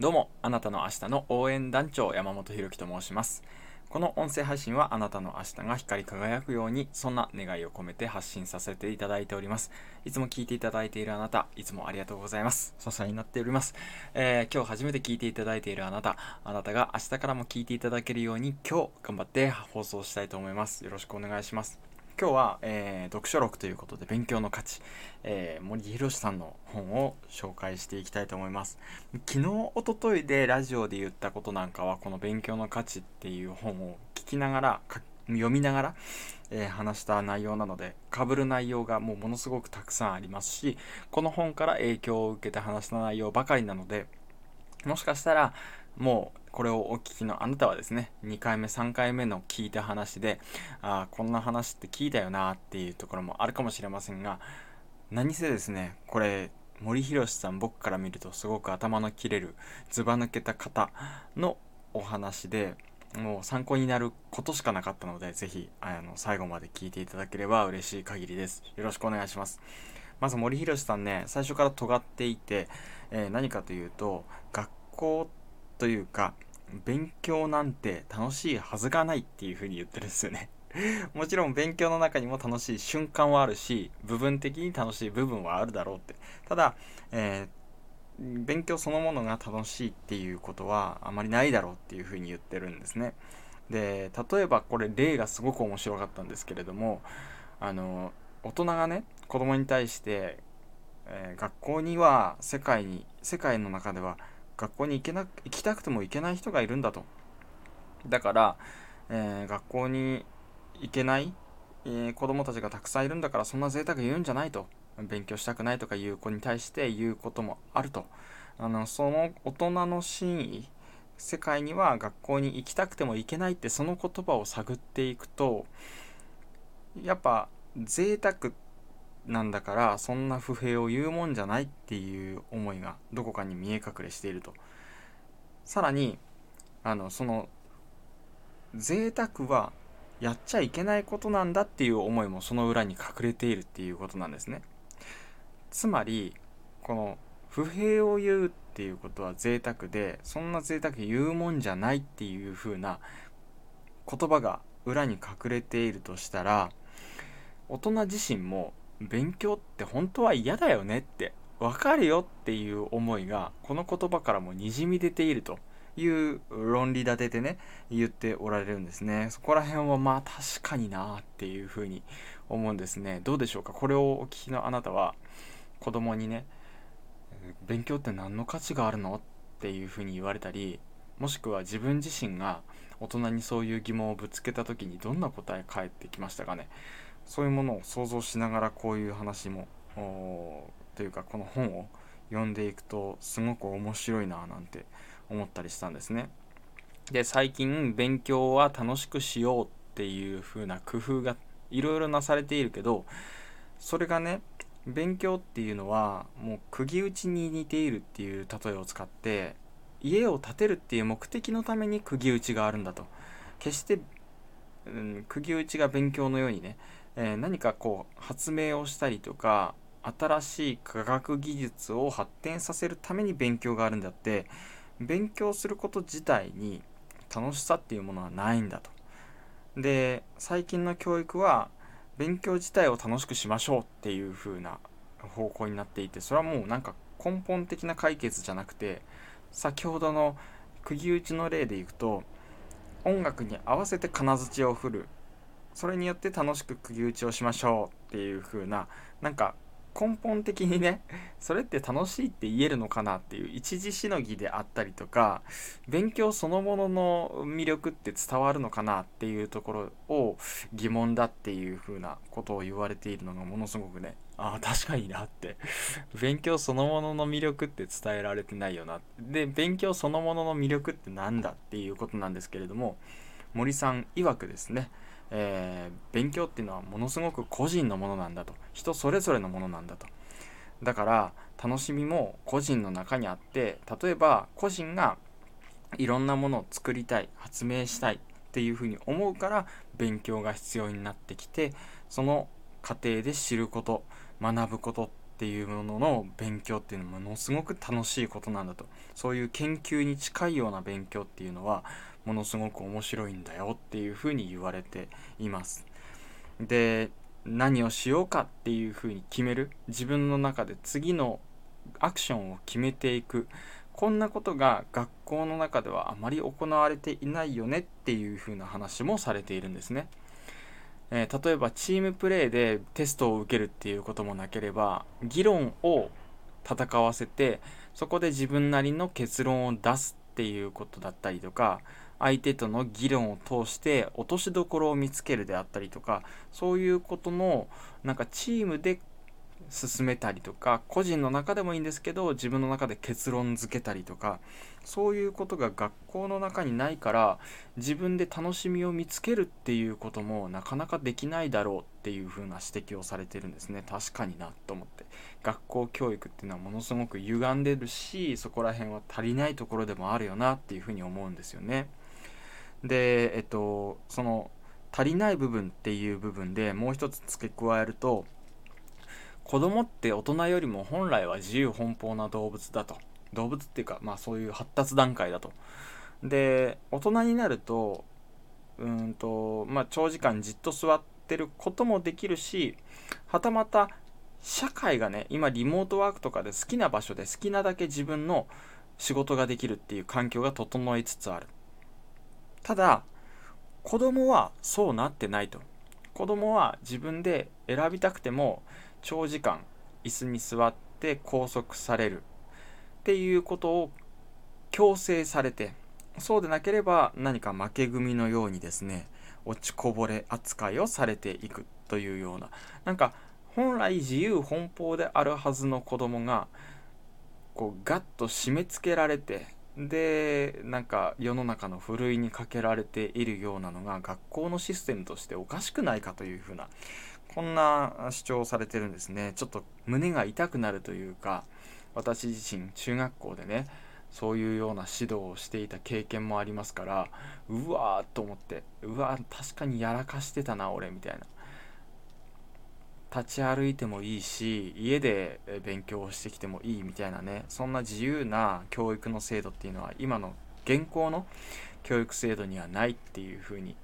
どうも、あなたの明日の応援団長山本ひろきと申します。この音声配信はあなたの明日が光り輝くように、そんな願いを込めて発信させていただいております。いつも聞いていただいているあなた、いつもありがとうございます。支えになっております。えー今日初めて聞いていただいているあなた、あなたが明日からも聞いていただけるように、今日頑張って放送したいと思います。よろしくお願いします。今日は、えー読書録ということで勉強の価値、えー森博さんの本を紹介していきたいと思います。昨日一昨日でラジオで言ったことなんかはこの勉強の価値っていう本を聞きながら読みながら、えー話した内容なので被る内容がもうものすごくたくさんありますしこの本から影響を受けて話した内容ばかりなのでもしかしたらもうこれをお聞きのあなたはですね2回目3回目の聞いた話でああこんな話って聞いたよなっていうところもあるかもしれませんが何せですねこれ森博さん僕から見るとすごく頭の切れるずば抜けた方のお話でもう参考になることしかなかったのでぜひあの最後まで聞いていただければ嬉しい限りです。よろしくお願いします。まず森博さんね最初から尖っていて、えー何かというと学校というか勉強なんて楽しいはずがないっていうふうに言ってるんですよね。もちろん勉強の中にも楽しい瞬間はあるし部分的に楽しい部分はあるだろうって。ただ、えー勉強そのものが楽しいっていうことはあまりないだろうっていうふうに言ってるんですね。で例えばこれ例がすごく面白かったんですけれどもあの大人がね子供に対して、えー学校には世界に世界の中では学校に行けな行きたくても行けない人がいるんだと。だから、えー学校に行けない、えー子供たちがたくさんいるんだからそんな贅沢言うんじゃないと。勉強したくないとかいう子に対して言うこともあると。あのその大人の真意世界には学校に行きたくても行けないってその言葉を探っていくとやっぱ贅沢ってなんだからそんな不平を言うもんじゃないっていう思いがどこかに見え隠れしていると。さらにあのその贅沢はやっちゃいけないことなんだっていう思いもその裏に隠れているっていうことなんですね。つまりこの不平を言うっていうことは贅沢でそんな贅沢言うもんじゃないっていう風な言葉が裏に隠れているとしたら大人自身も勉強って本当は嫌だよねってわかるよっていう思いがこの言葉からもにじみ出ているという論理立てでね言っておられるんですね。そこら辺はまあ確かになっていうふうに思うんですね。どうでしょうか？これをお聞きのあなたは子供にね勉強って何の価値があるのっていうふうに言われたりもしくは自分自身が大人にそういう疑問をぶつけた時にどんな答え返ってきましたかね？そういうものを想像しながらこういう話もというかこの本を読んでいくとすごく面白いななんて思ったりしたんですね。で最近勉強は楽しくしようっていう風な工夫がいろいろなされているけどそれがね勉強っていうのはもう釘打ちに似ているっていう例えを使って家を建てるっていう目的のために釘打ちがあるんだと決して、うん、釘打ちが勉強のようにね、えー何かこう発明をしたりとか新しい科学技術を発展させるために勉強があるんだって勉強すること自体に楽しさっていうものはないんだと。で最近の教育は勉強自体を楽しくしましょうっていう風な方向になっていてそれはもうなんか根本的な解決じゃなくて先ほどの釘打ちの例でいくと音楽に合わせて金槌を振るそれによって楽しく釘打ちをしましょうっていう風ななんか根本的にね それって楽しいって言えるのかなっていう一時しのぎであったりとか勉強そのものの魅力って伝わるのかなっていうところを疑問だっていう風なことを言われているのがものすごくねああ確かになって。勉強そのものの魅力って伝えられてないよなで勉強そのものの魅力って何だっていうことなんですけれども森さん曰くですねえー勉強っていうのはものすごく個人のものなんだと。人それぞれのものなんだと。だから楽しみも個人の中にあって例えば個人がいろんなものを作りたい発明したいっていうふうに思うから勉強が必要になってきてその過程で知ること学ぶことっていうものの勉強っていうのはものすごく楽しいことなんだと。そういう研究に近いような勉強っていうのはものすごく面白いんだよっていうふうに言われています。で何をしようかっていうふうに決める？自分の中で次のアクションを決めていく。こんなことが学校の中ではあまり行われていないよねっていうふうな話もされているんですね。えー、例えばチームプレーでテストを受けるっていうこともなければ議論を戦わせてそこで自分なりの結論を出すっていうことだったりとか相手との議論を通して落としどころを見つけるであったりとかそういうことのなんかチームで進めたりとか個人の中でもいいんですけど自分の中で結論付けたりとかそういうことが学校の中にないから自分で楽しみを見つけるっていうこともなかなかできないだろうっていう風な指摘をされてるんですね。確かになと思って。学校教育っていうのはものすごく歪んでるしそこら辺は足りないところでもあるよなっていうふうに思うんですよね。でえっとその足りない部分っていう部分でもう一つ付け加えると子供って大人よりも本来は自由奔放な動物だと。動物っていうかまあそういう発達段階だと。で大人になるとうんとまあ長時間じっと座ってることもできるしはたまた社会がね今リモートワークとかで好きな場所で好きなだけ自分の仕事ができるっていう環境が整いつつある。ただ子供はそうなってないと。子供は自分で選びたくても長時間椅子に座って拘束される。っていうことを強制されてそうでなければ何か負け組のようにですね落ちこぼれ扱いをされていく。というような。なんか本来自由奔放であるはずの子供がこうガッと締め付けられてでなんか世の中のふるいにかけられているようなのが学校のシステムとしておかしくないかというふうなこんな主張をされてるんですね。ちょっと胸が痛くなるというか私自身中学校でねそういうような指導をしていた経験もありますからうわーと思ってうわー確かにやらかしてたな俺みたいな。立ち歩いてもいいし家で勉強をしてきてもいいみたいなねそんな自由な教育の制度っていうのは今の現行の教育制度にはないっていうふうに、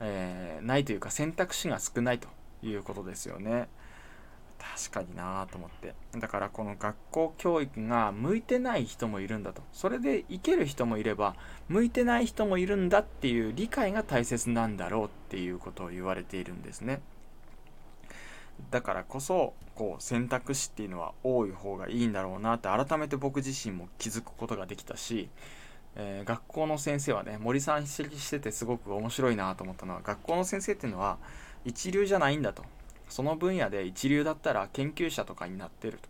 えー、ないというか選択肢が少ないということですよね。確かになと思って。だからこの学校教育が向いてない人もいるんだと。それでいける人もいれば向いてない人もいるんだっていう理解が大切なんだろうっていうことを言われているんですね。だからこそこう選択肢っていうのは多い方がいいんだろうなって改めて僕自身も気づくことができたし、えー、学校の先生はね森さん指摘しててすごく面白いなと思ったのは学校の先生っていうのは一流じゃないんだと。その分野で一流だったら研究者とかになってると。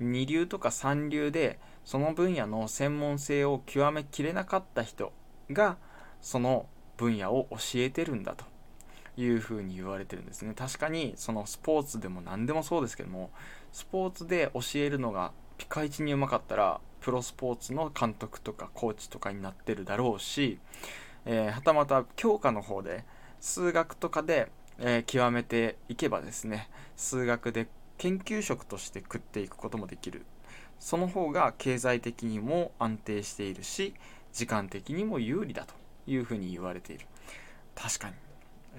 二流とか三流でその分野の専門性を極めきれなかった人がその分野を教えてるんだと。いうふうに言われてるんですね。確かにそのスポーツでも何でもそうですけどもスポーツで教えるのがピカイチにうまかったらプロスポーツの監督とかコーチとかになってるだろうし、えー、はたまた教科の方で数学とかでえー、極めていけばですね数学で研究職として食っていくこともできる。その方が経済的にも安定しているし時間的にも有利だというふうに言われている。確かに。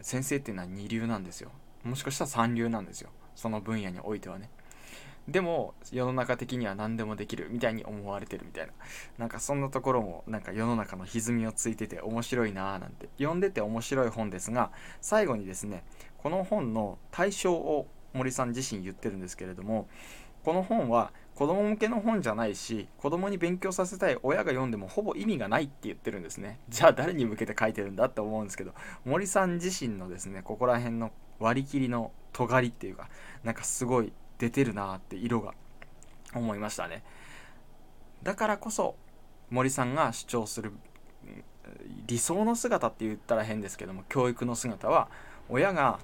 先生っていうのは二流なんですよ。もしかしたら三流なんですよ。その分野においてはね。でも世の中的には何でもできるみたいに思われてるみたいな。なんかそんなところもなんか世の中の歪みをついてて面白いなーなんて読んでて面白い本ですが最後にですねこの本の対象を森さん自身言ってるんですけれどもこの本は子供向けの本じゃないし子供に勉強させたい親が読んでもほぼ意味がないって言ってるんですね。じゃあ誰に向けて書いてるんだって思うんですけど森さん自身のですねここら辺の割り切りの尖りっていうかなんかすごい出てるなって色が思いましたね。だからこそ森さんが主張する理想の姿って言ったら変ですけども教育の姿は親が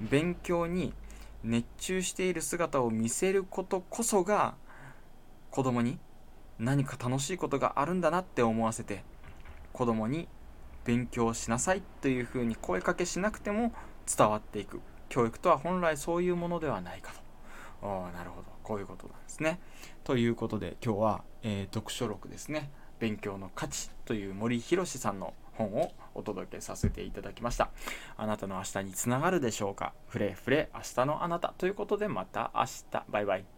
勉強に熱中している姿を見せることこそが子供に何か楽しいことがあるんだなって思わせて子供に勉強しなさいというふうに声かけしなくても伝わっていく。教育とは本来そういうものではないかと。ああなるほど。こういうことなんですね。ということで今日は、えー、読書録ですね「勉強の価値」という森博さんの本をお届けさせていただきました。あなたの明日につながるでしょうか。フレフレ明日のあなた。ということでまた明日。バイバイ。